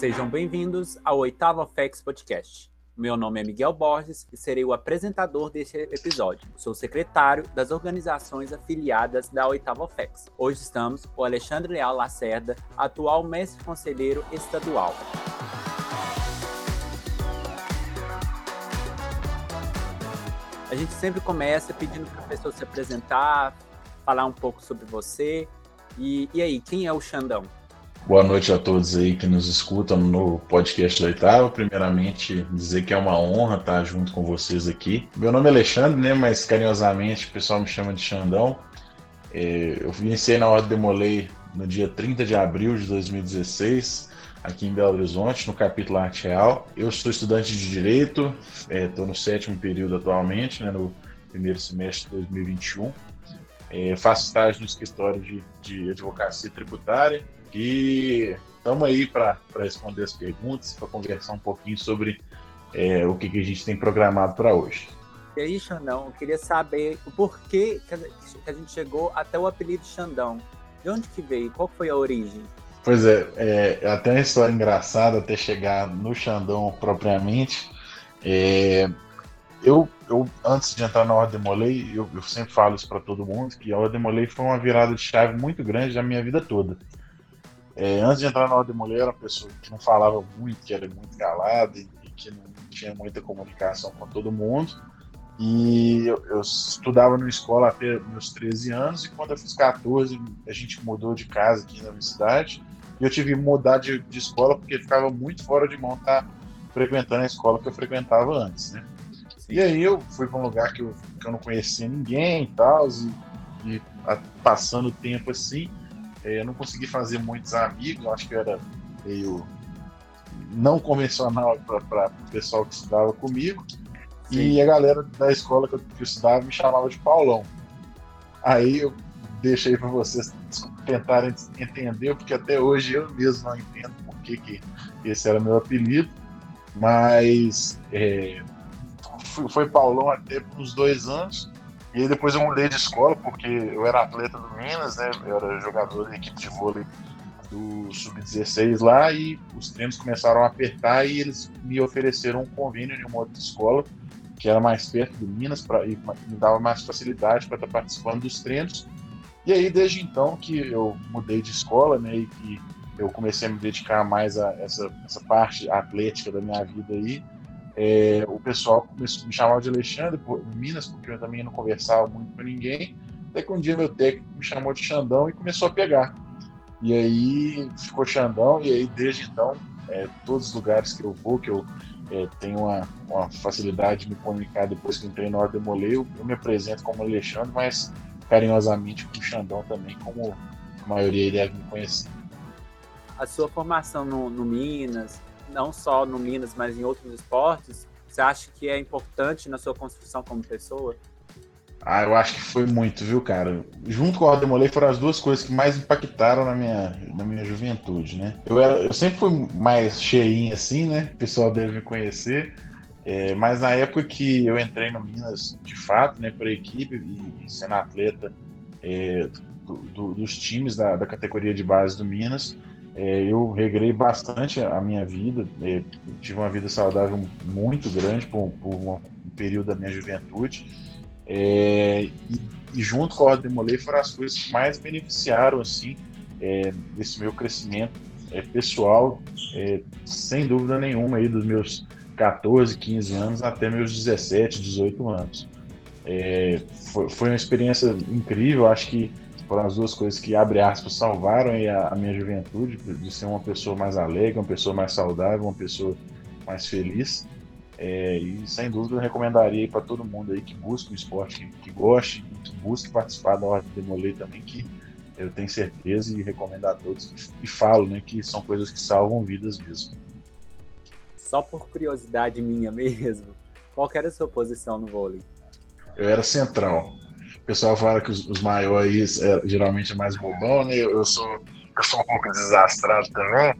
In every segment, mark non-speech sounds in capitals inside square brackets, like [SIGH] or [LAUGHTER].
Sejam bem-vindos ao oitavo FEX Podcast. Meu nome é Miguel Borges e serei o apresentador deste episódio. Sou secretário das organizações afiliadas da oitava FEX. Hoje estamos com Alexandre Leal Lacerda, atual mestre conselheiro estadual. A gente sempre começa pedindo para a pessoa se apresentar, falar um pouco sobre você. E, e aí, quem é o Xandão? Boa noite a todos aí que nos escutam no podcast Leitava. Primeiramente, dizer que é uma honra estar junto com vocês aqui. Meu nome é Alexandre, né? Mas carinhosamente o pessoal me chama de Xandão. É, eu iniciei na Ordem Demolei no dia 30 de abril de 2016, aqui em Belo Horizonte, no capítulo Arte Real. Eu sou estudante de Direito, estou é, no sétimo período atualmente, né, no primeiro semestre de 2021. É, faço estágio no escritório de, de advocacia tributária e estamos aí para responder as perguntas, para conversar um pouquinho sobre é, o que, que a gente tem programado para hoje. E aí, Xandão, eu queria saber o porquê que a gente chegou até o apelido Xandão. De onde que veio? Qual foi a origem? Pois é, é, é até uma história engraçada até chegar no Xandão propriamente. É, eu, eu, antes de entrar na Ordem Molei, eu, eu sempre falo isso para todo mundo, que a Ordem Molei foi uma virada de chave muito grande na minha vida toda. É, antes de entrar na Ordem eu era uma pessoa que não falava muito, que era muito calada e, e que não tinha muita comunicação com todo mundo. E eu, eu, estudava numa escola até meus 13 anos, e quando eu fiz 14, a gente mudou de casa aqui na minha cidade. E eu tive que mudar de, de escola porque ficava muito fora de mão estar frequentando a escola que eu frequentava antes, né? E aí eu fui para um lugar que eu, que eu não conhecia ninguém e tal, e, e a, passando o tempo assim, eu não consegui fazer muitos amigos, acho que eu era meio não convencional para o pessoal que estudava comigo. Sim. E a galera da escola que eu, que eu estudava me chamava de Paulão. Aí eu deixei para vocês tentarem entender, porque até hoje eu mesmo não entendo por que, que esse era meu apelido. Mas é, foi Paulão até uns dois anos. E aí depois eu mudei de escola, porque eu era atleta do Minas, né? Eu era jogador da equipe de vôlei do Sub-16 lá e os treinos começaram a apertar e eles me ofereceram um convênio em uma outra escola que era mais perto do Minas pra, e me dava mais facilidade para estar participando dos treinos. E aí desde então que eu mudei de escola, né, e que eu comecei a me dedicar mais a essa, essa parte atlética da minha vida aí, é, o pessoal começou, me chamava de Alexandre, por, Minas, porque eu também não conversava muito com ninguém. Até que um dia meu técnico me chamou de Xandão e começou a pegar. E aí ficou Xandão, e aí desde então, é, todos os lugares que eu vou, que eu é, tenho uma, uma, facilidade de me comunicar depois que entrei na Ordem Molei, eu, eu me apresento como Alexandre, mas carinhosamente com Xandão também, como a maioria deve me conhecer. A sua formação no, no Minas, não só no Minas, mas em outros esportes, você acha que é importante na sua construção como pessoa? Ah, eu acho que foi muito, viu, cara? Junto com a Demolei foram as duas coisas que mais impactaram na minha, na minha juventude, né? Eu, era, eu sempre fui mais cheinho assim, né? O pessoal deve me conhecer. É, mas na época que eu entrei no Minas, de fato, né, para equipe e, e sendo atleta é, do, do, dos times da, da categoria de base do Minas, é, eu regrei bastante a minha vida, é, tive uma vida saudável muito grande por, por um período da minha juventude, é, e, e, junto com a Ordem Molei foram as coisas que mais beneficiaram assim, é, desse meu crescimento é, pessoal, é, sem dúvida nenhuma, aí, dos meus 14, 15 anos até meus 17, 18 anos. foi, foi uma experiência incrível, acho que foram as duas coisas que, abre aspas, salvaram a, a, minha juventude, de ser uma pessoa mais alegre, uma pessoa mais saudável, uma pessoa mais feliz. É, e sem dúvida eu recomendaria para todo mundo aí que busca um esporte que, que goste, que busque participar da Ordem Demolei também, que eu tenho certeza e recomendo a todos e falo né, que são coisas que salvam vidas mesmo. Só por curiosidade minha mesmo, qual era a sua posição no vôlei? Eu era central. O pessoal fala que os, os maiores é, geralmente é mais bobão, né? Eu, eu, sou, eu sou um pouco desastrado também.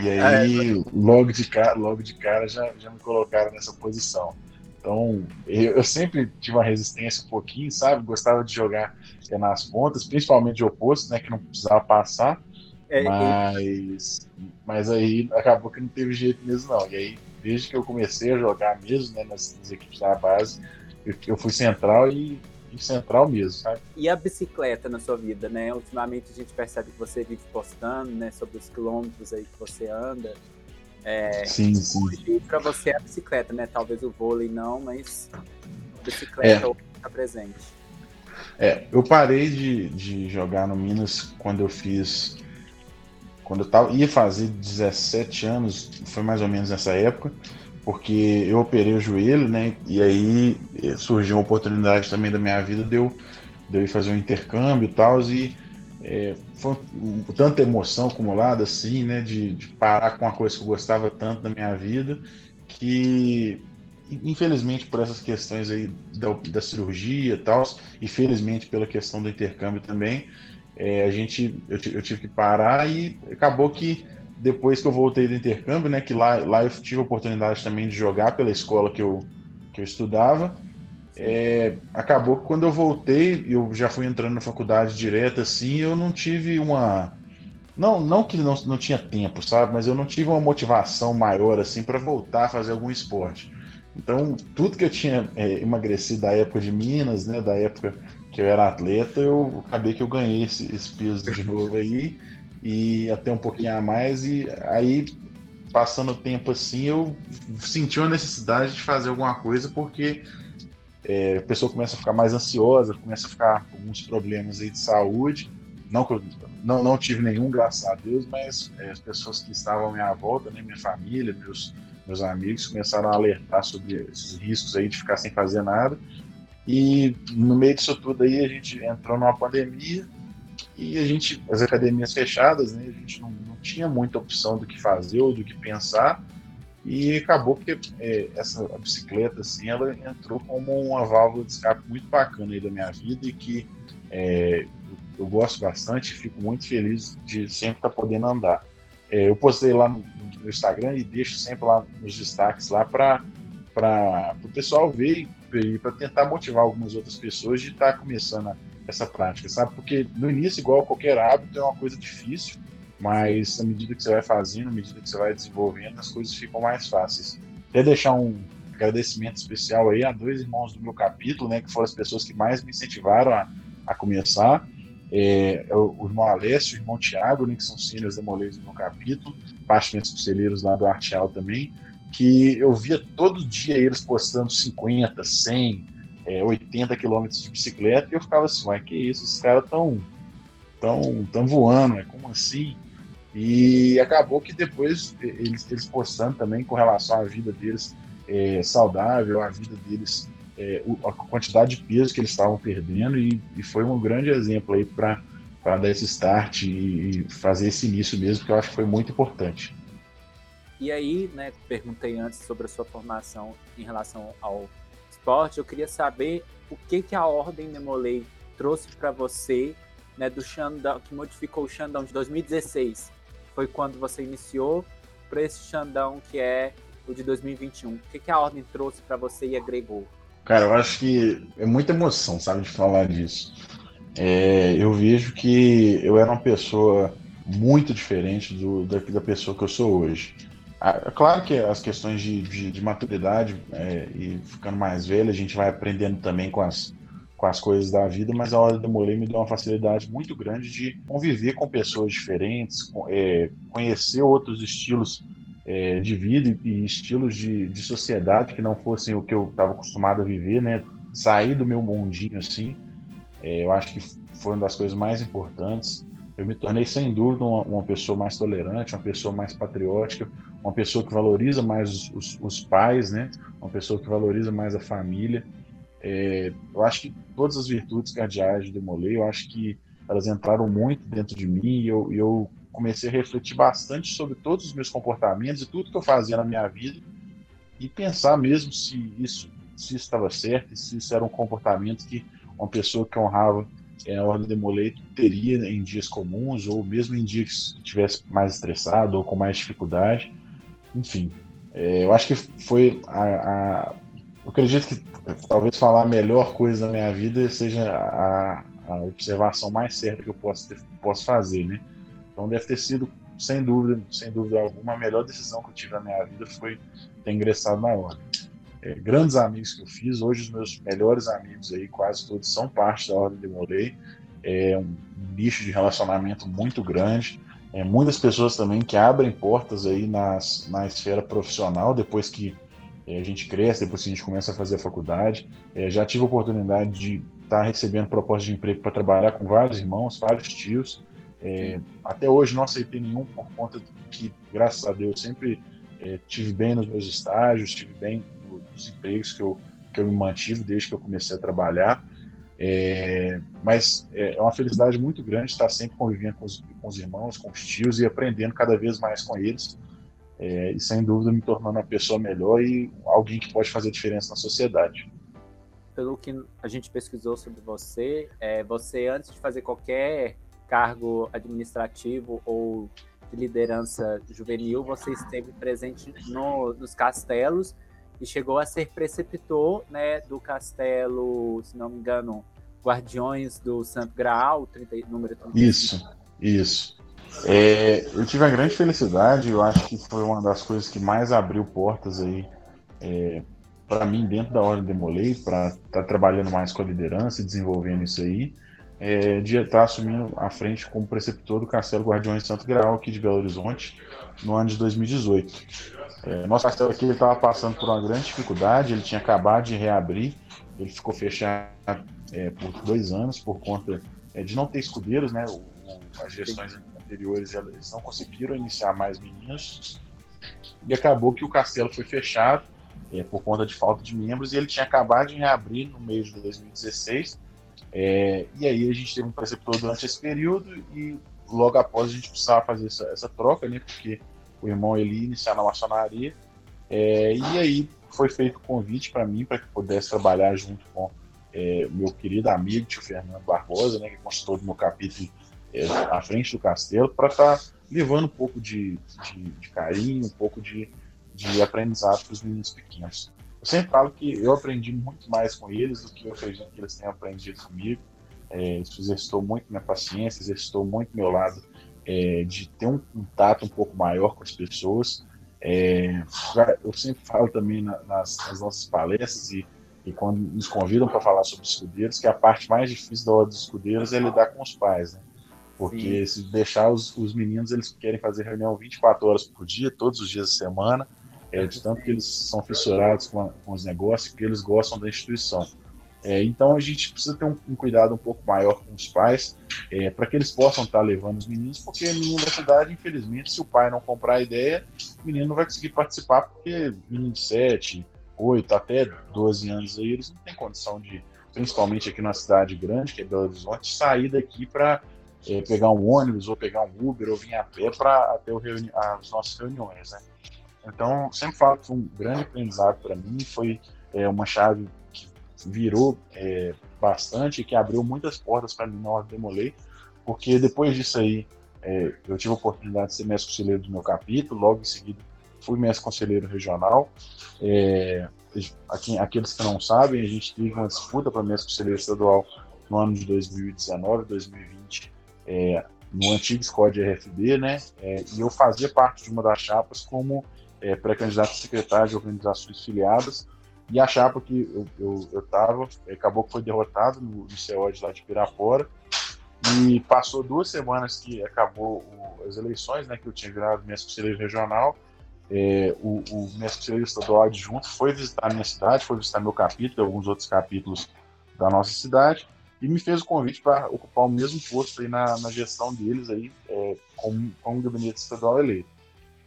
E aí, é, logo de cara, logo de cara já, já me colocaram nessa posição. Então, eu, eu, sempre tive uma resistência um pouquinho, sabe? Gostava de jogar é, nas pontas, principalmente de oposto, né? Que não precisava passar. É, mas, mas aí acabou que não teve jeito mesmo, não. E aí, desde que eu comecei a jogar mesmo, né, nas, nas equipes da base, eu, eu fui central e central mesmo, sabe? E a bicicleta na sua vida, né? Ultimamente a gente percebe que você vive postando, né, sobre os quilômetros aí que você anda. É, sim, sim. Para você é a bicicleta, né? Talvez o vôlei não, mas a bicicleta é. está presente. É, eu parei de, de jogar no Minas quando eu fiz. Quando eu tava, ia fazer 17 anos, foi mais ou menos nessa época porque eu operei o joelho, né? E aí eh, surgiu uma oportunidade também da minha vida de eu, de ir fazer um intercâmbio e tal. E é, foi tanta emoção acumulada, assim, né? De, de, parar com uma coisa que eu gostava tanto da minha vida, que infelizmente por essas questões aí da, da cirurgia e tal, e felizmente pela questão do intercâmbio também, é, a gente eu, eu tive que parar e acabou que depois que eu voltei do intercâmbio, né, que lá, lá eu tive a oportunidade também de jogar pela escola que eu, que eu estudava, é, acabou que quando eu voltei, eu já fui entrando na faculdade direto, assim, eu não tive uma... Não, não que não, não tinha tempo, sabe? Mas eu não tive uma motivação maior, assim, para voltar a fazer algum esporte. Então, tudo que eu tinha é, emagrecido da época de Minas, né, da época que eu era atleta, eu acabei que eu ganhei esse, esse peso de novo aí e até um pouquinho a mais. E aí, passando o tempo assim, eu senti uma necessidade de fazer alguma coisa, porque é, a pessoa começa a ficar mais ansiosa, começa a ficar com alguns problemas aí de saúde. Não não, não tive nenhum, graças a Deus, mas é, as pessoas que estavam à minha volta, né, minha família, meus, meus amigos, começaram a alertar sobre esses riscos aí de ficar sem fazer nada. E no meio disso tudo aí, a gente entrou numa pandemia, e a gente, as academias fechadas, né, a gente não, não tinha muita opção do que fazer ou do que pensar, e acabou que é, essa bicicleta, assim, ela entrou como uma válvula de escape muito bacana aí da minha vida e que é, eu gosto bastante, fico muito feliz de sempre estar podendo andar. É, eu postei lá no, Instagram e deixo sempre lá nos destaques lá para o pessoal ver e para tentar motivar algumas outras pessoas de estar começando a essa prática, sabe? Porque no início, igual qualquer hábito, é uma coisa difícil, mas à medida que você vai fazendo, à medida que você vai desenvolvendo, as coisas ficam mais fáceis. Até deixar um agradecimento especial aí a dois irmãos do meu capítulo, né, que foram as pessoas que mais me incentivaram a, a começar. É, é o, o, irmão Alessio o irmão Tiago, né, que são seniors demoleiros do meu capítulo, partilhamentos conselheiros lá do Arteal também, que eu via todo dia eles postando 50, 100, é, 80 quilômetros de bicicleta e eu ficava assim, mas que isso, os caras estão tão, tão voando, é como assim? E acabou que depois eles, eles postando também com relação à vida deles é, saudável, a vida deles, é, a quantidade de peso que eles estavam perdendo e, e foi um grande exemplo aí para dar esse start e fazer esse início mesmo, que eu acho que foi muito importante. E aí, né, perguntei antes sobre a sua formação em relação ao esporte, eu queria saber o que, que a Ordem Nemolei trouxe para você né, do Xandão, que modificou o Xandão de 2016. Foi quando você iniciou para esse Xandão que é o de 2021. O que, que a Ordem trouxe para você e agregou? Cara, eu acho que é muita emoção, sabe, de falar disso. É, eu vejo que eu era uma pessoa muito diferente do, da, da pessoa que eu sou hoje. É claro que as questões de, de, de maturidade é, e ficando mais velho, a gente vai aprendendo também com as, com as coisas da vida, mas a hora do Molei me deu uma facilidade muito grande de conviver com pessoas diferentes, é, conhecer outros estilos é, de vida e estilos de, de sociedade que não fossem o que eu estava acostumado a viver, né? Sair do meu mundinho assim, é, eu acho que foi uma das coisas mais importantes. Eu me tornei, sem dúvida, uma, uma pessoa mais tolerante, uma pessoa mais patriótica, uma pessoa que valoriza mais os, os pais, né? Uma pessoa que valoriza mais a família. É, eu acho que todas as virtudes cardeais de Demolay, eu acho que elas entraram muito dentro de mim e eu, eu comecei a refletir bastante sobre todos os meus comportamentos e tudo que eu fazia na minha vida e pensar mesmo se isso se estava certo, se isso era um comportamento que uma pessoa que honrava é, a ordem de Molay teria em dias comuns ou mesmo em dias que estivesse mais estressado ou com mais dificuldade. Enfim, é, eu acho que foi a, a, Eu acredito que talvez falar a melhor coisa da minha vida seja a, a observação mais certa que eu posso, ter, posso fazer, né? Então deve ter sido, sem dúvida, sem dúvida alguma, a melhor decisão que eu tive na minha vida foi ter ingressado na ordem. É, grandes amigos que eu fiz, hoje os meus melhores amigos aí, quase todos, são parte da Ordem de Molei. É um nicho de relacionamento muito grande. É, muitas pessoas também que abrem portas aí nas, na esfera profissional depois que é, a gente cresce, depois que a gente começa a fazer a faculdade. É, já tive a oportunidade de estar tá recebendo propostas de emprego para trabalhar com vários irmãos, vários tios. É, até hoje não aceitei nenhum por conta que, graças a Deus, sempre tive bem nos meus estágios, tive bem nos empregos que eu, que eu me mantive desde que eu comecei a trabalhar. É, mas é, é uma felicidade muito grande estar sempre convivendo com os, com os irmãos, com os tios e aprendendo cada vez mais com eles. É, e sem dúvida me tornando uma pessoa melhor e alguém que pode fazer diferença na sociedade. Pelo que a gente pesquisou sobre você, é, você antes de fazer qualquer cargo administrativo ou de liderança juvenil, você esteve presente no, nos castelos e chegou a ser preceptor né, do castelo, se não me engano, Guardiões do Santo Graal, 30, número 35. Isso, isso. É, eu tive a grande felicidade, eu acho que foi uma das coisas que mais abriu portas aí é, para mim dentro da Ordem de Molay, para estar tá trabalhando mais com a liderança e desenvolvendo isso aí, é, de estar tá assumindo a frente como preceptor do Castelo Guardiões de Santo Graal aqui de Belo Horizonte no ano de 2018. É, nosso castelo aqui estava passando por uma grande dificuldade, ele tinha acabado de reabrir, ele ficou fechado é, por dois anos por conta é, de não ter escudeiros, né? As gestões anteriores eles não conseguiram iniciar mais meninos e acabou que o castelo foi fechado é, por conta de falta de membros e ele tinha acabado de reabrir no mês de 2016 é, e aí a gente teve um preceptor durante esse período e logo após a gente precisava fazer essa, essa troca, né? Porque o irmão ele iniciar na maçonaria. É, e aí foi feito o convite para mim para que pudesse trabalhar junto com é, meu querido amigo tio Fernando Barbosa, né, que consultou do meu capítulo é, à frente do castelo, para estar tá levando um pouco de, de, de, carinho, um pouco de, de aprendizado para os meninos pequenos. Eu sempre falo que eu aprendi muito mais com eles do que eu acredito que eles tenham aprendido comigo. É, isso exercitou muito minha paciência, exercitou muito meu lado é, de ter um contato um pouco maior com as pessoas. É, eu sempre falo também nas, nas nossas palestras e, e, quando nos convidam para falar sobre escudeiros, que a parte mais difícil da hora dos escudeiros é lidar com os pais, né? Porque Sim. se deixar os, os meninos, eles querem fazer reunião 24 horas por dia, todos os dias da semana, é, de tanto que eles são fissurados com, a, com os negócios, que eles gostam da instituição. É, então a gente precisa ter um, um, cuidado um pouco maior com os pais, é, para que eles possam estar tá levando os meninos, porque menino da cidade, infelizmente, se o pai não comprar a ideia, o menino não vai conseguir participar, porque menino de 7, 8, até 12 anos aí, eles não têm condição de, principalmente aqui na cidade grande, que é Belo Horizonte, sair daqui para é, pegar um ônibus, ou pegar um Uber, ou vir a pé para ter as nossas reuniões. Né? Então, sempre falo que foi um grande aprendizado para mim, foi é, uma chave virou é, bastante, que abriu muitas portas para hora de demolei, porque depois disso aí é, eu tive a oportunidade de ser mestre conselheiro do meu capítulo, logo em seguida fui mestre conselheiro regional. É, aqui, aqueles que não sabem, a gente teve uma disputa para mestre conselheiro estadual no ano de 2019, 2020, é, no antigo SCOD RFB, né? É, e eu fazia parte de uma das chapas como é, pré-candidato a secretário de organizações filiadas e a chapa que eu, eu, eu tava, acabou que foi derrotado no, no CEOD lá de Pirapora. E passou duas semanas que acabou o, as eleições, né, que eu tinha virado mestre conselheiro regional. É, o, o mestre conselheiro estadual adjunto foi visitar a minha cidade, foi visitar meu capítulo alguns outros capítulos da nossa cidade e me fez o convite para ocupar o mesmo posto aí na, na gestão deles aí é, como, como gabinete estadual eleito.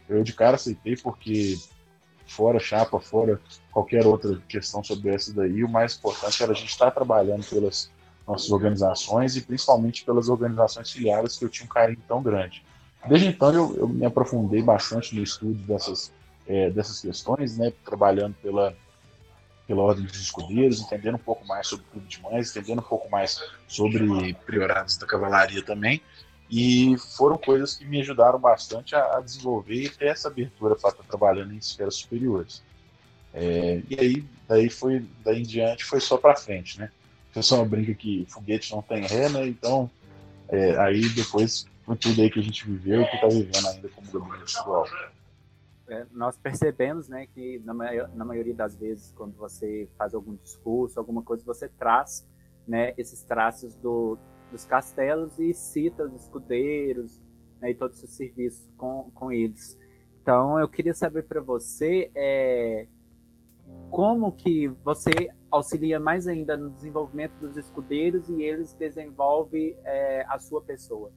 Eu de cara aceitei porque fora chapa, fora qualquer outra questão sobre essa daí, o mais importante era a gente estar trabalhando pelas nossas organizações e principalmente pelas organizações filiadas que eu tinha um carinho tão grande. Desde então eu, eu me aprofundei bastante no estudo dessas, é, dessas questões, né, trabalhando pela, pela Ordem dos Escudeiros, entendendo um pouco mais sobre o Clube de Mães, entendendo um pouco mais sobre priorados da cavalaria também, e foram coisas que me ajudaram bastante a, a desenvolver e ter essa abertura para estar trabalhando em esferas superiores. É, e aí, daí foi, daí em diante, foi só para frente, né? O pessoal brinca que foguete não tem ré, né? Então, é, aí depois por tudo aí que a gente viveu e que está vivendo ainda como gabinete estadual. É, nós percebemos né, que na, na, maioria das vezes, quando você faz algum discurso, alguma coisa, você traz né, esses traços do, dos castelos e cita os escudeiros né, e todos os serviços com, com eles. Então, eu queria saber para você é, como que você auxilia mais ainda no desenvolvimento dos escudeiros e eles desenvolvem é, a sua pessoa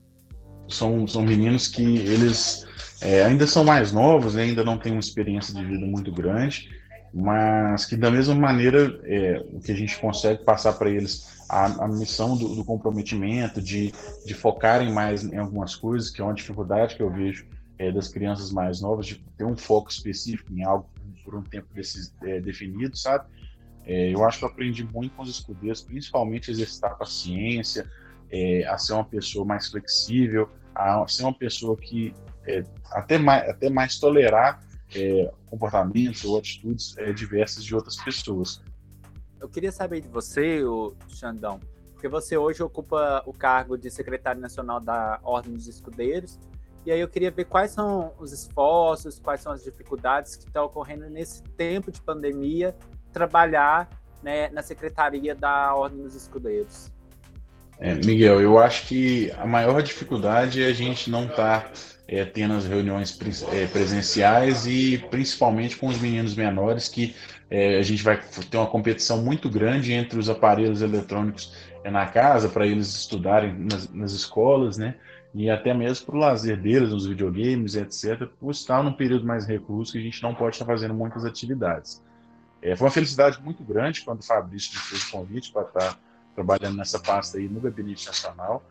são, são meninos que eles é, ainda são mais novos, né, ainda não têm uma experiência de vida muito grande, mas que da mesma maneira é, o que a gente consegue passar para eles a, a missão do, do, comprometimento, de, de focarem mais em algumas coisas, que é uma dificuldade que eu vejo é, das crianças mais novas, de ter um foco específico em algo por um tempo desse, é, definido, sabe? É, eu acho que eu aprendi muito com os escudeiros, principalmente exercitar a paciência, é, a ser uma pessoa mais flexível, a ser uma pessoa que é, até, mais, até mais tolerar é, comportamentos ou atitudes é, diversas de outras pessoas. Eu queria saber de você, o Xandão, porque você hoje ocupa o cargo de secretário nacional da Ordem dos Escudeiros, e aí eu queria ver quais são os esforços, quais são as dificuldades que estão ocorrendo nesse tempo de pandemia, trabalhar né, na secretaria da Ordem dos Escudeiros. É, Miguel, eu acho que a maior dificuldade é a gente não estar tá, é, tendo as reuniões é, presenciais e principalmente com os meninos menores, que é, a gente vai ter uma competição muito grande entre os aparelhos eletrônicos é, na casa, para eles estudarem nas, nas, escolas, né? E até mesmo para o lazer deles, nos videogames, etc., por estar num período mais recluso que a gente não pode estar fazendo muitas atividades. É, foi uma felicidade muito grande quando o Fabrício fez o convite para estar trabalhando nessa pasta aí no Gabinete Nacional.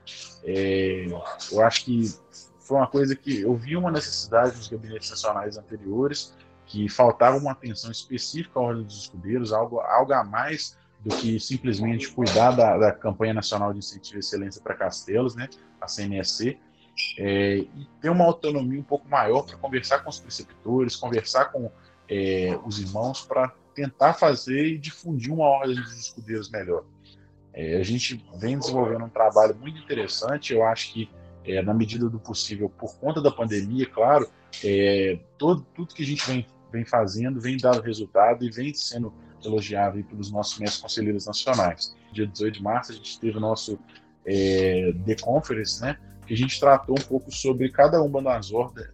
É, eu acho que foi uma coisa que eu vi uma necessidade nos gabinetes nacionais anteriores, que faltava uma atenção específica à Ordem dos Escudeiros, algo, algo a mais do que simplesmente cuidar da, da campanha nacional de incentivo à excelência para castelos, né, a CNSC, é, e ter uma autonomia um pouco maior para conversar com os preceptores, conversar com é, os irmãos para tentar fazer e difundir uma ordem dos escudeiros melhor. É, a gente vem desenvolvendo um trabalho muito interessante, eu acho que é, na medida do possível, por conta da pandemia, claro, é, todo, tudo que a gente vem, vem fazendo vem dando resultado e vem sendo elogiado pelos nossos mestres conselheiros nacionais. Dia 18 de março a gente teve o nosso é, The Conference, né, que a gente tratou um pouco sobre cada uma das,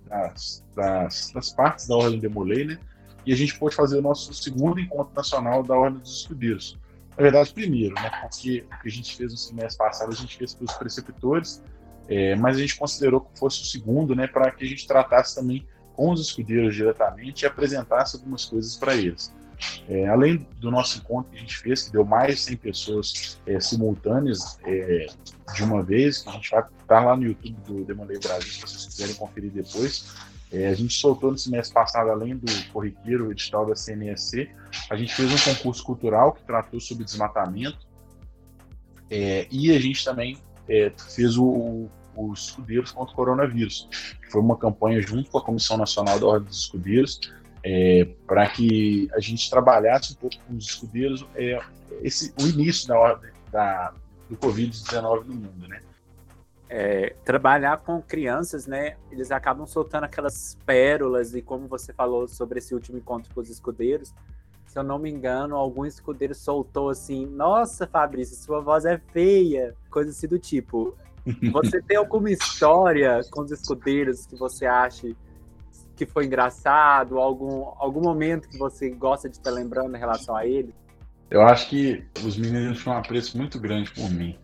das, das, das partes da Ordem de Molay, né, e a gente pôde fazer o nosso segundo encontro nacional da Ordem dos Escudeiros, na verdade, primeiro, né? Porque o que a gente fez no semestre passado, a gente fez para os preceptores, é, mas a gente considerou que fosse o segundo, né? Para que a gente tratasse também com os escudeiros diretamente e apresentasse algumas coisas para eles. É, além do nosso encontro que a gente fez, que deu mais de 100 pessoas é, simultâneas é, de uma vez, que a gente vai estar tá lá no YouTube do Demolei Brasil, se vocês quiserem conferir depois. É, a gente soltou no semestre passado, além do corriqueiro, o edital da CNSC, a gente fez um concurso cultural que tratou sobre desmatamento é, e a gente também é, fez o, o, os escudeiros contra o coronavírus, que foi uma campanha junto com a Comissão Nacional da Ordem dos Escudeiros, é, para que a gente trabalhasse um pouco com os escudeiros é, esse, o início da ordem da, do Covid-19 no mundo, né? É, trabalhar com crianças, né? Eles acabam soltando aquelas pérolas, e como você falou sobre esse último encontro com os escudeiros, se eu não me engano, algum escudeiro soltou assim: Nossa, Fabrício, sua voz é feia, coisa assim do tipo. [LAUGHS] Você tem alguma história com os escudeiros que você acha que foi engraçado, algum, algum momento que você gosta de estar lembrando em relação a ele? Eu acho que os meninos tinham um apreço muito grande por mim.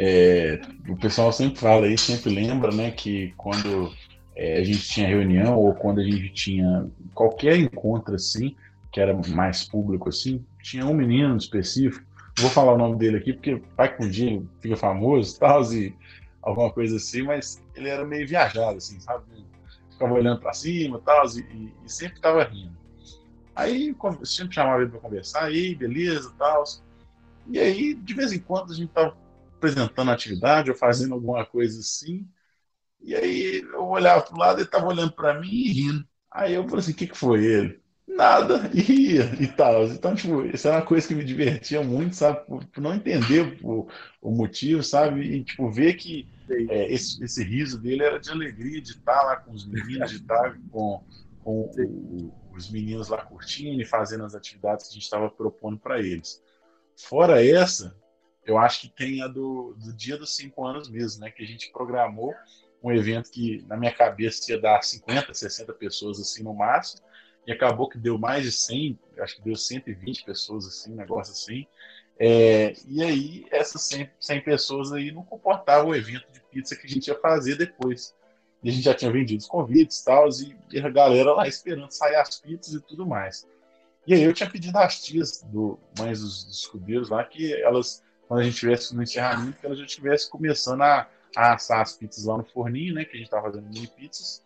É, o pessoal sempre fala aí, sempre lembra, né, que quando é, a gente tinha reunião ou quando a gente tinha qualquer encontro assim, que era mais público assim, tinha um menino específico, vou falar o nome dele aqui porque vai que um dia fica famoso tal, e alguma coisa assim, mas ele era meio viajado, assim, sabe? Ficava olhando para cima tal, e, e sempre estava rindo. Aí sempre chamava ele para conversar, aí beleza tal. E aí, de vez em quando, a gente tava apresentando atividade ou fazendo alguma coisa assim. E aí eu olhava para o lado, ele estava olhando para mim e rindo. Aí eu falei assim: o que, que foi ele? Nada, [LAUGHS] ia e tal. Então, tipo, isso era uma coisa que me divertia muito, sabe? Por, por não entender o, o, motivo, sabe? E, tipo, ver que é, esse, esse riso dele era de alegria de estar lá com os meninos, de estar com, com o, os meninos lá curtindo e fazendo as atividades que a gente estava propondo para eles. Fora essa, eu acho que tem a do, do dia dos cinco anos mesmo, né? Que a gente programou um evento que, na minha cabeça, ia dar 50, 60 pessoas assim no máximo e acabou que deu mais de 100, acho que deu 120 pessoas, assim, um negócio assim. É, e aí, essas 100, 100, pessoas aí não comportavam o evento de pizza que a gente ia fazer depois. E a gente já tinha vendido os convites tal, e, e a galera lá esperando sair as pizzas e tudo mais. E aí eu tinha pedido às tias, do, mães dos, dos lá, que elas, quando a gente estivesse no encerramento, que elas já estivessem começando a, a assar as pizzas lá no forninho, né? Que a gente estava fazendo mini pizzas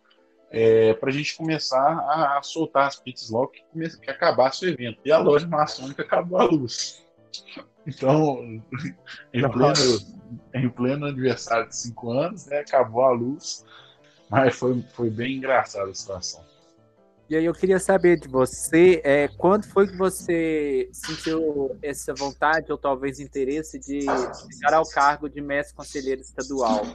é, para a gente começar a, a, soltar as pizzas logo que, comece, que acabasse o evento. E a loja maçônica acabou a luz. Então, em pleno, em pleno aniversário de cinco anos, né, acabou a luz, mas foi, foi bem engraçada a situação. E aí eu queria saber de você, é, quando foi que você sentiu essa vontade ou talvez interesse de chegar ao cargo de mestre conselheiro estadual?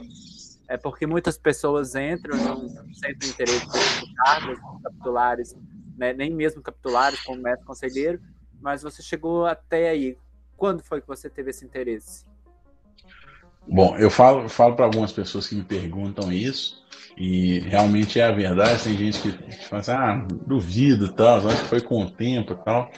É porque muitas pessoas entram, não sentem interesse por cargos capitulares, né, nem mesmo capitulares como mestre conselheiro, mas você chegou até aí. Quando foi que você teve esse interesse? Bom, eu falo, falo para algumas pessoas que me perguntam isso, e realmente é a verdade. Tem gente que, que fala assim, ah, duvido, tal, acho que foi com o tempo e tal.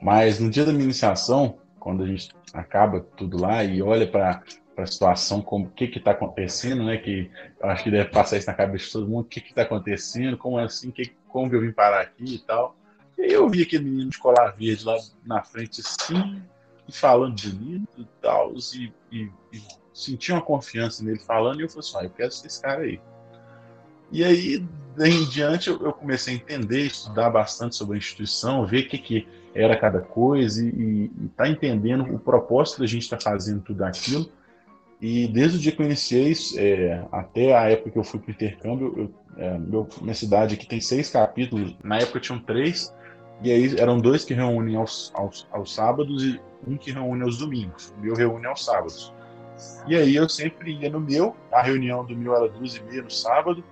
Mas no dia da minha iniciação, quando a gente acaba tudo lá e olha para a situação, como o que está acontecendo, né? Que eu acho que deve passar isso na cabeça de todo mundo, o que está acontecendo, como é assim, que, como eu vim parar aqui e tal. E aí eu vi aquele menino de colar verde lá na frente, assim, e falando bonito e tal, e, e, e senti uma confiança nele falando, e eu falei assim, ah, eu quero ser esse cara aí. E aí, em diante, eu, eu comecei a entender, estudar bastante sobre a instituição, ver o que, que era cada coisa, e estar tá entendendo o propósito da gente estar tá fazendo tudo aquilo, e desde o dia que eu iniciei, é, até a época que eu fui para o intercâmbio, eu, é, meu, minha cidade aqui tem seis capítulos, na época tinham três, e aí eram dois que reúnem aos, aos, aos sábados e um que reúne aos domingos. O meu reúne aos sábados. E aí eu sempre ia no meu, a reunião do meu era duas e meia no sábado,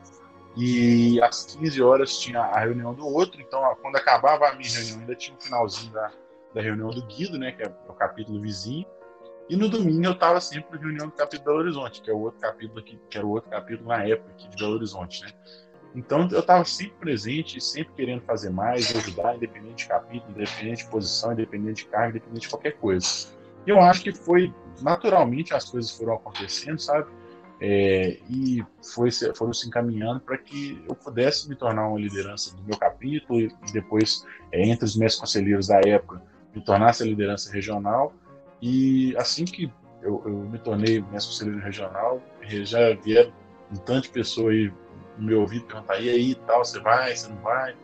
e às 15 horas tinha a reunião do outro, então quando acabava a minha reunião ainda tinha um finalzinho da, da reunião do Guido, né, que é o capítulo vizinho, e no domingo eu estava sempre na reunião do capítulo Belo Horizonte, que é o outro capítulo aqui, que era o outro capítulo na época aqui de Belo Horizonte, né? Então eu estava sempre presente, sempre querendo fazer mais, ajudar, independente de capítulo, independente de posição, independente de carga, independente de qualquer coisa. E eu acho que foi naturalmente as coisas foram acontecendo, sabe? É, e foi, foram se encaminhando para que eu pudesse me tornar uma liderança do meu capítulo e depois, é, entre os meus conselheiros da época, me tornasse a liderança regional e assim que eu, eu me tornei mestre conselheiro regional, já vieram um tanto de pessoas aí no meu ouvido perguntar: e aí, tal, você vai, você não vai?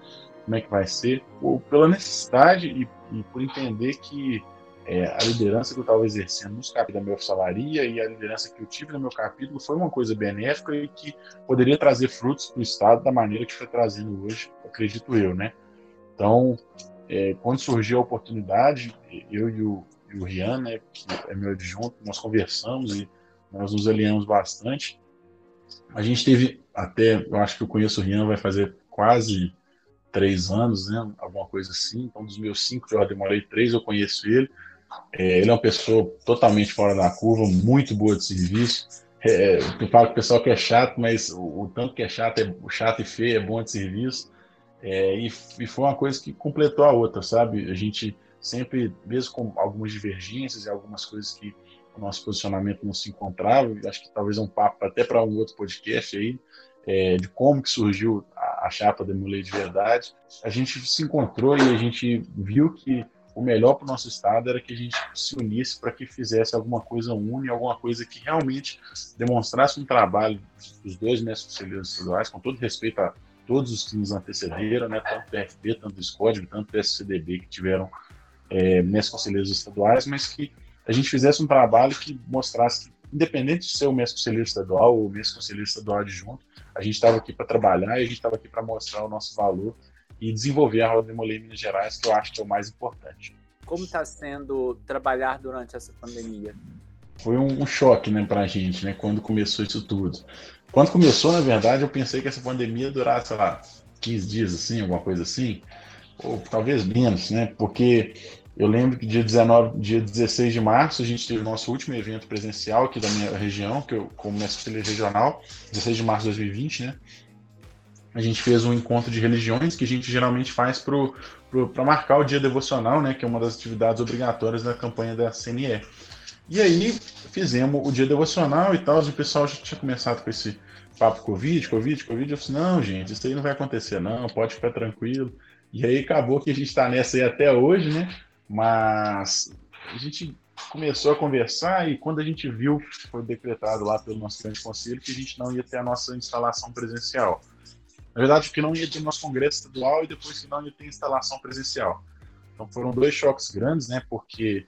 Como é que vai ser? Ou pela necessidade e, e por entender que é, a liderança que eu estava exercendo nos capítulos da minha oficialaria e a liderança que eu tive no meu capítulo foi uma coisa benéfica e que poderia trazer frutos para o Estado da maneira que está trazendo hoje, acredito eu, né? Então, é, quando surgiu a oportunidade, eu e o, e o Rian, né, que é meu adjunto, nós conversamos e nós nos alinhamos bastante. A gente teve até, eu acho que eu conheço o Rian, vai fazer quase três anos, né, alguma coisa assim. Então, dos meus cinco, eu demorei três, eu conheço ele. É, ele é uma pessoa totalmente fora da curva, muito boa de serviço. É, eu falo que o pessoal que é chato, mas o, o, tanto que é chato, é chato e feio, é bom de serviço. É, e, e, foi uma coisa que completou a outra, sabe? A gente sempre, mesmo com algumas divergências e algumas coisas que o nosso posicionamento não se encontrava, acho que talvez é um papo até para um outro podcast aí, é, de como que surgiu a, a chapa Mulher de Verdade, a gente se encontrou e a gente viu que o melhor para o nosso estado era que a gente se unisse para que fizesse alguma coisa única, alguma coisa que realmente demonstrasse um trabalho dos dois mestres conselheiros estaduais, com todo respeito a todos os que nos antecederam, né, tanto PFB, tanto do SCOD, tanto do SCDB, que tiveram é, mestres conselheiros estaduais, mas que a gente fizesse um trabalho que mostrasse que, independente de ser o mestre conselheiro estadual ou o mestre conselheiro estadual adjunto, a gente estava aqui para trabalhar e a gente estava aqui para mostrar o nosso valor e desenvolver a Roda de Molei em Minas Gerais, que eu acho que é o mais importante. Como está sendo trabalhar durante essa pandemia? Foi um, um choque né, para a gente, né, quando começou isso tudo. Quando começou, na verdade, eu pensei que essa pandemia durasse, sei lá, 15 dias, assim, alguma coisa assim, ou talvez menos, né? Porque eu lembro que dia 19, dia 16 de março, a gente teve o nosso último evento presencial aqui da minha região, que eu, como mestre regional, 16 de março de 2020, né? A gente fez um encontro de religiões que a gente geralmente faz para marcar o dia devocional, né? Que é uma das atividades obrigatórias da campanha da CNE. E aí fizemos o dia devocional e tal, e o pessoal já tinha começado com esse papo Covid, Covid, Covid. Eu falei, não, gente, isso aí não vai acontecer, não, pode ficar tranquilo. E aí acabou que a gente está nessa aí até hoje, né? Mas a gente começou a conversar e quando a gente viu, foi decretado lá pelo nosso grande conselho, que a gente não ia ter a nossa instalação presencial. Na verdade, que não ia ter nosso congresso estadual e depois que não ia ter instalação presencial. Então foram dois choques grandes, né? Porque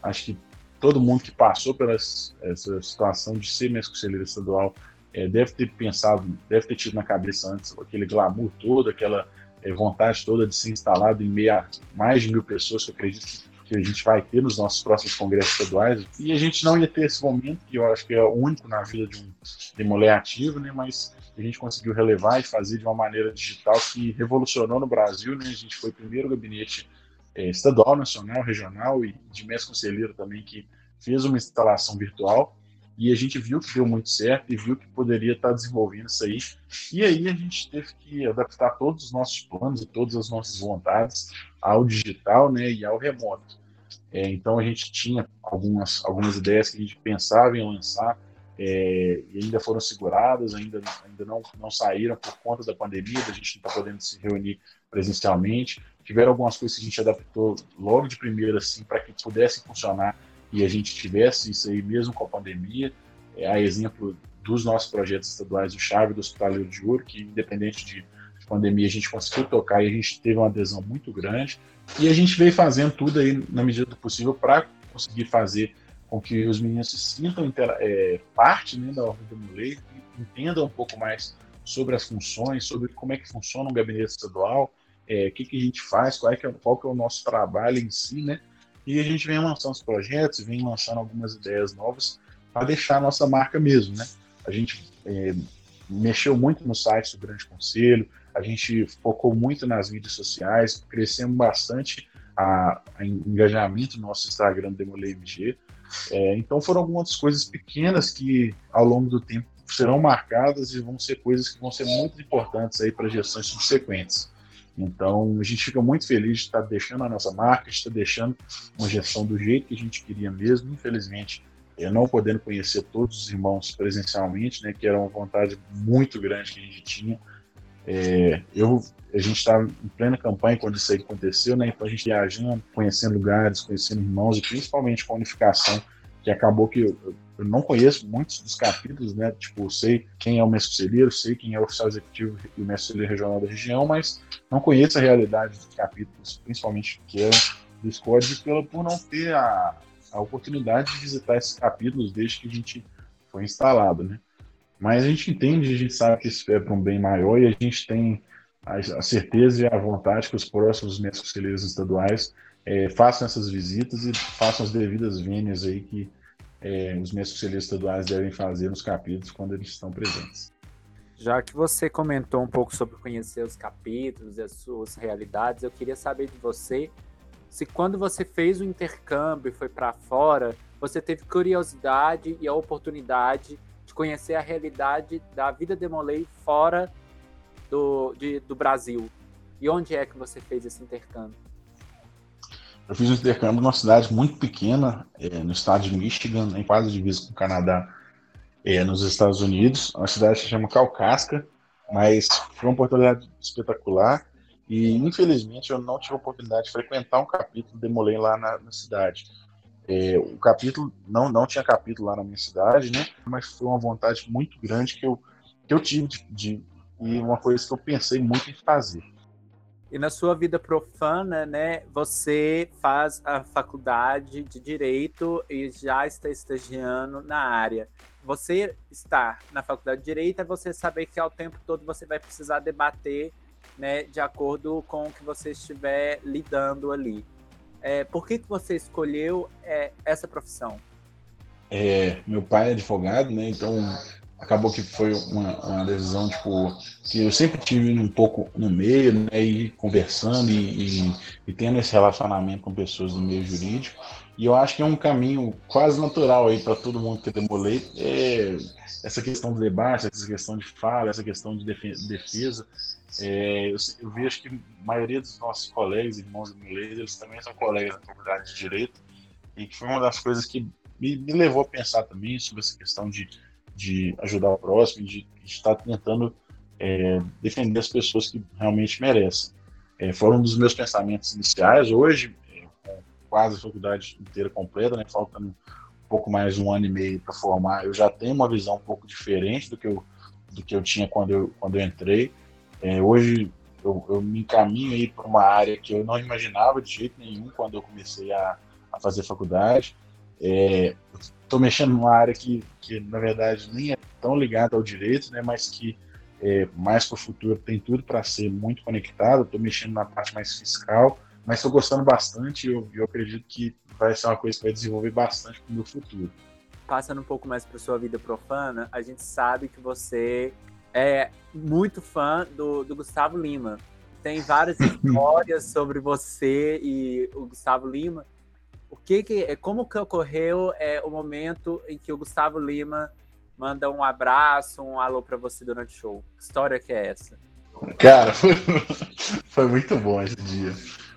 acho que todo mundo que passou pela essa situação de ser mestre conselheiro estadual é, deve ter pensado, deve ter tido na cabeça antes aquele glamour todo, aquela é, vontade toda de ser instalado em meio a mais de mil pessoas, que eu acredito que a gente vai ter nos nossos próximos congressos estaduais. E a gente não ia ter esse momento, que eu acho que é o único na vida de um demolé ativo, né? mas a gente conseguiu relevar e fazer de uma maneira digital que revolucionou no Brasil. Né? A gente foi o primeiro gabinete é, estadual, nacional, regional e de mestre conselheiro também que fez uma instalação virtual e a gente viu que deu muito certo e viu que poderia estar desenvolvendo isso aí. E aí a gente teve que adaptar todos os nossos planos e todas as nossas vontades ao digital né, e ao remoto. É, então a gente tinha algumas, algumas ideias que a gente pensava em lançar é, e ainda foram seguradas, ainda, ainda não, não saíram por conta da pandemia, da gente não está podendo se reunir presencialmente. Tiveram algumas coisas que a gente adaptou logo de primeira assim, para que pudessem funcionar e a gente tivesse isso aí mesmo com a pandemia, é, a exemplo dos nossos projetos estaduais, o Chave do Hospitaleiro de Ouro, que independente de pandemia a gente conseguiu tocar e a gente teve uma adesão muito grande, e a gente veio fazendo tudo aí na medida do possível para conseguir fazer com que os meninos se sintam é, parte né, da Ordem do Mulei, entendam um pouco mais sobre as funções, sobre como é que funciona um gabinete estadual, é, o que, que a gente faz, qual, é que é, qual que é o nosso trabalho em si, né? E a gente vem lançando os projetos, vem lançando algumas ideias novas para deixar a nossa marca mesmo, né? A gente é, mexeu muito no site do Grande Conselho, a gente focou muito nas mídias sociais, crescemos bastante a, a engajamento no nosso Instagram do MG. É, então foram algumas coisas pequenas que ao longo do tempo serão marcadas e vão ser coisas que vão ser muito importantes aí para gestões subsequentes. Então, a gente fica muito feliz de estar deixando a nossa marca, de estar deixando uma gestão do jeito que a gente queria mesmo. Infelizmente, eu não podendo conhecer todos os irmãos presencialmente, né, que era uma vontade muito grande que a gente tinha. É, eu, a gente estava em plena campanha quando isso aí aconteceu, né, então a gente viajando, conhecendo lugares, conhecendo irmãos e principalmente com a unificação, que acabou que eu, eu não conheço muitos dos capítulos, né? Tipo, sei quem é o mestre conselheiro, sei quem é o oficial executivo e o mestre conselheiro regional da região, mas não conheço a realidade dos capítulos, principalmente que eram do SCOD, pela, por não ter a, a oportunidade de visitar esses capítulos desde que a gente foi instalado, né? Mas a gente entende, a gente sabe que isso é para um bem maior e a gente tem a, certeza e a vontade que os próximos mestres conselheiros estaduais é, façam essas visitas e façam as devidas vênias aí que é, os mestres conselheiros estaduais devem fazer nos capítulos quando eles estão presentes. Já que você comentou um pouco sobre conhecer os capítulos e as suas realidades, eu queria saber de você se quando você fez o intercâmbio e foi para fora, você teve curiosidade e a oportunidade de conhecer a realidade da vida de Molay fora do, de, do Brasil. E onde é que você fez esse intercâmbio? Eu fiz um intercâmbio numa cidade muito pequena, é, no estado de Michigan, em quase divisa com o Canadá, é, nos Estados Unidos. Uma cidade que se chama Calcasca, mas foi uma oportunidade espetacular. E infelizmente eu não tive a oportunidade de frequentar um capítulo de Molém lá na, na cidade. É, o capítulo não não tinha capítulo lá na minha cidade, né? Mas foi uma vontade muito grande que eu que eu tive de, de e uma coisa que eu pensei muito em fazer. E na sua vida profana, né, você faz a faculdade de direito e já está estagiando na área. Você estar na faculdade de direito é você saber que ao tempo todo você vai precisar debater né, de acordo com o que você estiver lidando ali. É, por que, que você escolheu é, essa profissão? É, meu pai é advogado, né? Então acabou que foi uma, uma, decisão tipo que eu sempre tive um pouco no meio, né? E conversando e, e, e tendo esse relacionamento com pessoas do meio jurídico. E eu acho que é um caminho quase natural aí para todo mundo que demolei é essa questão do debate, essa questão de fala, essa questão de defesa. É, eu, eu, vejo que a maioria dos nossos colegas, irmãos demoleiros, eles também são colegas da faculdade de Direito, e que foi uma das coisas que me, me levou a pensar também sobre essa questão de, de ajudar o próximo, de, de estar tentando é, defender as pessoas que realmente merecem. É, foram um dos meus pensamentos iniciais. Hoje, quase a faculdade inteira completa, né? Faltando um pouco mais um ano e meio para formar, eu já tenho uma visão um pouco diferente do que eu, do que eu tinha quando eu, quando eu entrei. É, hoje eu, eu, me encaminho aí para uma área que eu não imaginava de jeito nenhum quando eu comecei a, a fazer faculdade. Estou é, mexendo numa área que, que, na verdade, nem é tão ligada ao direito, né, mas que é, mais para o futuro tem tudo para ser muito conectado. Estou mexendo na parte mais fiscal, mas estou gostando bastante e eu, eu, acredito que vai ser uma coisa que vai desenvolver bastante para o meu futuro. Passando um pouco mais para sua vida profana, a gente sabe que você é muito fã do, do Gustavo Lima. Tem várias [LAUGHS] histórias sobre você e o Gustavo Lima. O que que, como que ocorreu é, o momento em que o Gustavo Lima manda um abraço, um alô para você durante o show? Que história que é essa? Cara, foi, [LAUGHS] foi muito bom esse dia.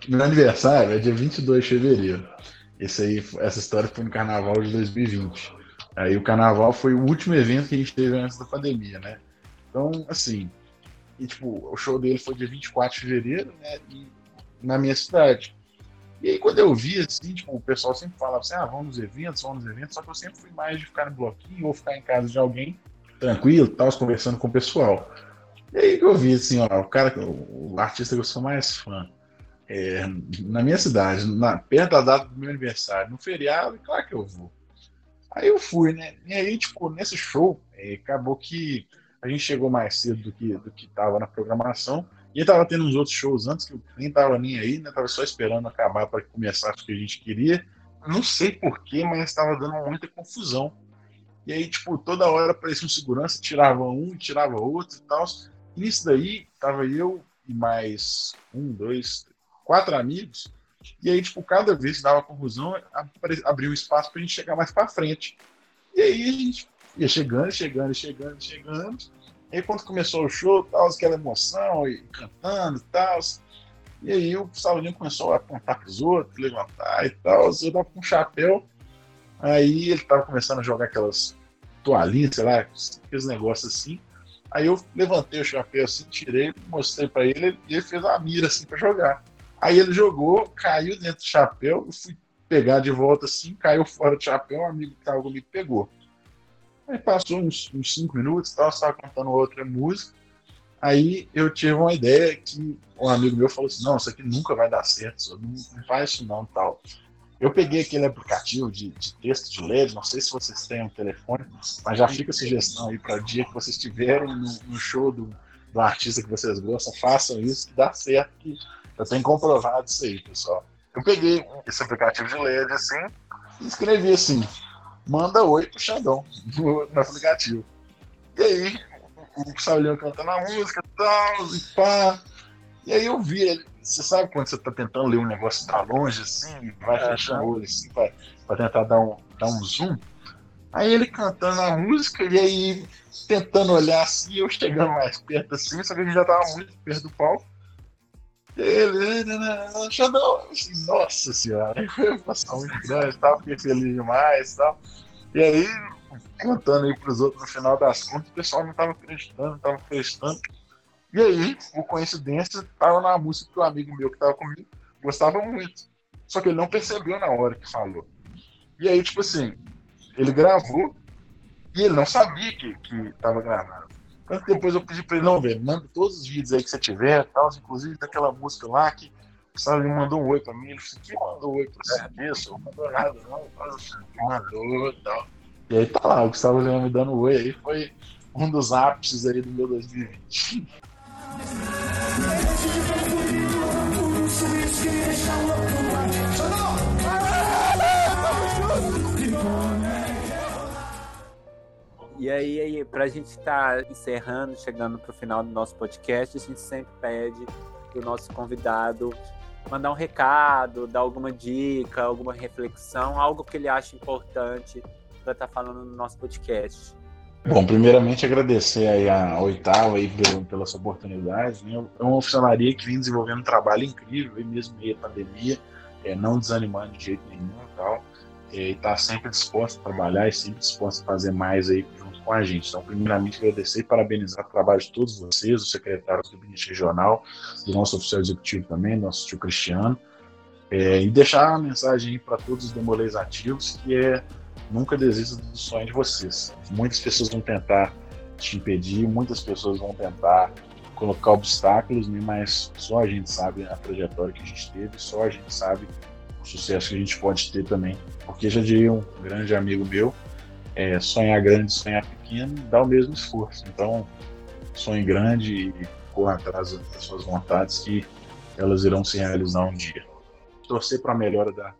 Meu aniversário é dia 22 de fevereiro. Esse aí, essa história foi no carnaval de 2020. Aí o carnaval foi o último evento que a gente teve antes da pandemia, né? Então, assim, e, tipo, o show dele foi dia 24 de fevereiro, né? E, na minha cidade. E aí, quando eu vi, assim, tipo, o pessoal sempre falava assim: ah, vamos nos eventos, vamos nos eventos. Só que eu sempre fui mais de ficar no bloquinho ou ficar em casa de alguém, tranquilo, tal, conversando com o pessoal. E aí que eu vi, assim, ó, o cara, o, artista que eu sou mais fã, é, na minha cidade, na, perto da data do meu aniversário, no feriado, claro que eu vou. Aí eu fui, né? E aí, tipo, nesse show, é, acabou que a gente chegou mais cedo do que do que tava na programação. E tava tendo uns outros shows antes que eu nem tava nem aí, né? Tava só esperando acabar para começar o que a gente queria. Não sei porquê, mas estava dando muita confusão. E aí, tipo, toda hora aparecia um segurança, tirava um, tirava outro e tal. E nisso daí, tava eu e mais um, dois, quatro amigos, e aí, tipo, cada vez que dava confusão, abriu espaço para a gente chegar mais para frente. E aí a gente ia chegando, chegando, chegando, chegando. E aí quando começou o show, tal, aquela emoção, e cantando e tal. E aí o Saulinho começou a apontar para os outros, levantar e tal. Eu tava com um chapéu. Aí ele tava começando a jogar aquelas toalhinhas, sei lá, aqueles negócios assim. Aí eu levantei o chapéu assim, tirei, mostrei para ele, e ele fez uma mira assim para jogar. Aí ele jogou, caiu dentro do chapéu, eu fui pegar de volta assim, caiu fora do chapéu, um amigo que estava comigo pegou. Aí passou uns, uns cinco minutos, tal, estava cantando outra música. Aí eu tive uma ideia que um amigo meu falou assim: não, isso aqui nunca vai dar certo, não, não faz isso não, tal. Eu peguei aquele aplicativo de, de, texto de LED, não sei se vocês têm um telefone, mas já fica a sugestão aí para o dia que vocês estiverem no, no, show do, do artista que vocês gostam, façam isso, que dá certo, que eu tenho comprovado isso aí, pessoal. Eu peguei esse aplicativo de LED assim e escrevi assim: manda oi pro Xandão [LAUGHS] no, no aplicativo. E aí, o Saulinho cantando a música e tal, e pá. E aí eu vi ele. Você sabe quando você tá tentando ler um negócio tá longe assim, vai é, fechando o olho assim pra, pra tentar dar um, dar um zoom? Aí ele cantando a música e aí tentando olhar assim, eu chegando mais perto assim, só que a gente já tava muito perto do palco ele, Xandão, assim, nossa senhora, foi uma emoção muito grande, tal, fiquei feliz demais tal. E aí, contando aí pros outros no final das contas, o pessoal não tava acreditando, não tava acreditando. E aí, por coincidência, tava na música que um amigo meu que tava comigo gostava muito. Só que ele não percebeu na hora que falou. E aí, tipo assim, ele gravou e ele não sabia que, que tava gravado. Tanto depois eu pedi pra ele, não, velho, manda todos os vídeos aí que você tiver, tal, inclusive daquela música lá que sabe, ele mandou um oi pra mim, ele falou, que mandou um oi pra você disso? Não mandou nada, não, mandou e tal. E aí tá lá, o Gustavo Leão me dando um oi aí, foi um dos ápices aí do meu 2020. E aí, aí para a gente estar tá encerrando, chegando para o final do nosso podcast, a gente sempre pede para o nosso convidado mandar um recado, dar alguma dica, alguma reflexão, algo que ele acha importante para estar tá falando no nosso podcast. Bom, primeiramente agradecer aí a Oitava aí pela, pela sua oportunidade. Né? É uma oficialaria que vem desenvolvendo um trabalho incrível, aí mesmo meio a pandemia, é, não desanimando de jeito nenhum e tal. É, e está sempre disposto a trabalhar e sempre disposto a fazer mais aí com a gente. Então, primeiramente, agradecer e parabenizar o trabalho de todos vocês, o secretário do Gabinete Regional, do nosso oficial executivo também, nosso tio Cristiano, é, e deixar a mensagem para todos os demolês ativos, que é nunca desista do sonho de vocês. Muitas pessoas vão tentar te impedir, muitas pessoas vão tentar colocar obstáculos, né, mas só a gente sabe a trajetória que a gente teve, só a gente sabe o sucesso que a gente pode ter também. Porque já diria um grande amigo meu, é, sonhar grande, sonhar pequeno, dá o mesmo esforço. Então, sonhe grande e corra atrás das suas vontades que elas irão se realizar um dia. Torcer para a melhora da,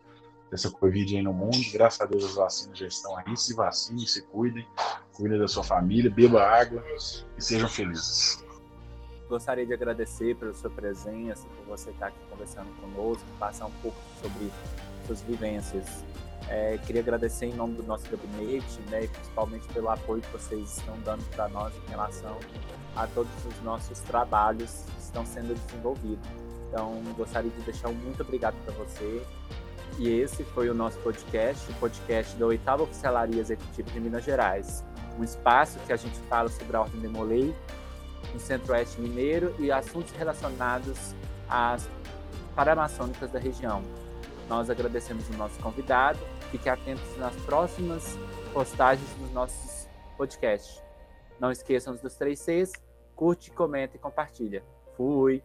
dessa Covid aí no mundo. Graças a Deus as vacinas já estão aí. Se vacinem, se cuidem, cuidem da sua família, beba água e sejam felizes. Gostaria de agradecer pela sua presença, por você estar aqui conversando conosco, passar um pouco sobre suas vivências. É, queria agradecer em nome do nosso gabinete, né, principalmente pelo apoio que vocês estão dando para nós em relação a todos os nossos trabalhos que estão sendo desenvolvidos. Então, gostaria de deixar um muito obrigado para você e esse foi o nosso podcast, o podcast da oitava Oficialaria Executiva de Minas Gerais. Um espaço que a gente fala sobre a Ordem de Molay no Centro-Oeste Mineiro e assuntos relacionados às paramaçônicas da região. Nós agradecemos o nosso convidado. Fique atentos nas próximas postagens dos nossos podcasts. Não esqueçam dos três Cs. Curte, comenta e compartilha. Fui!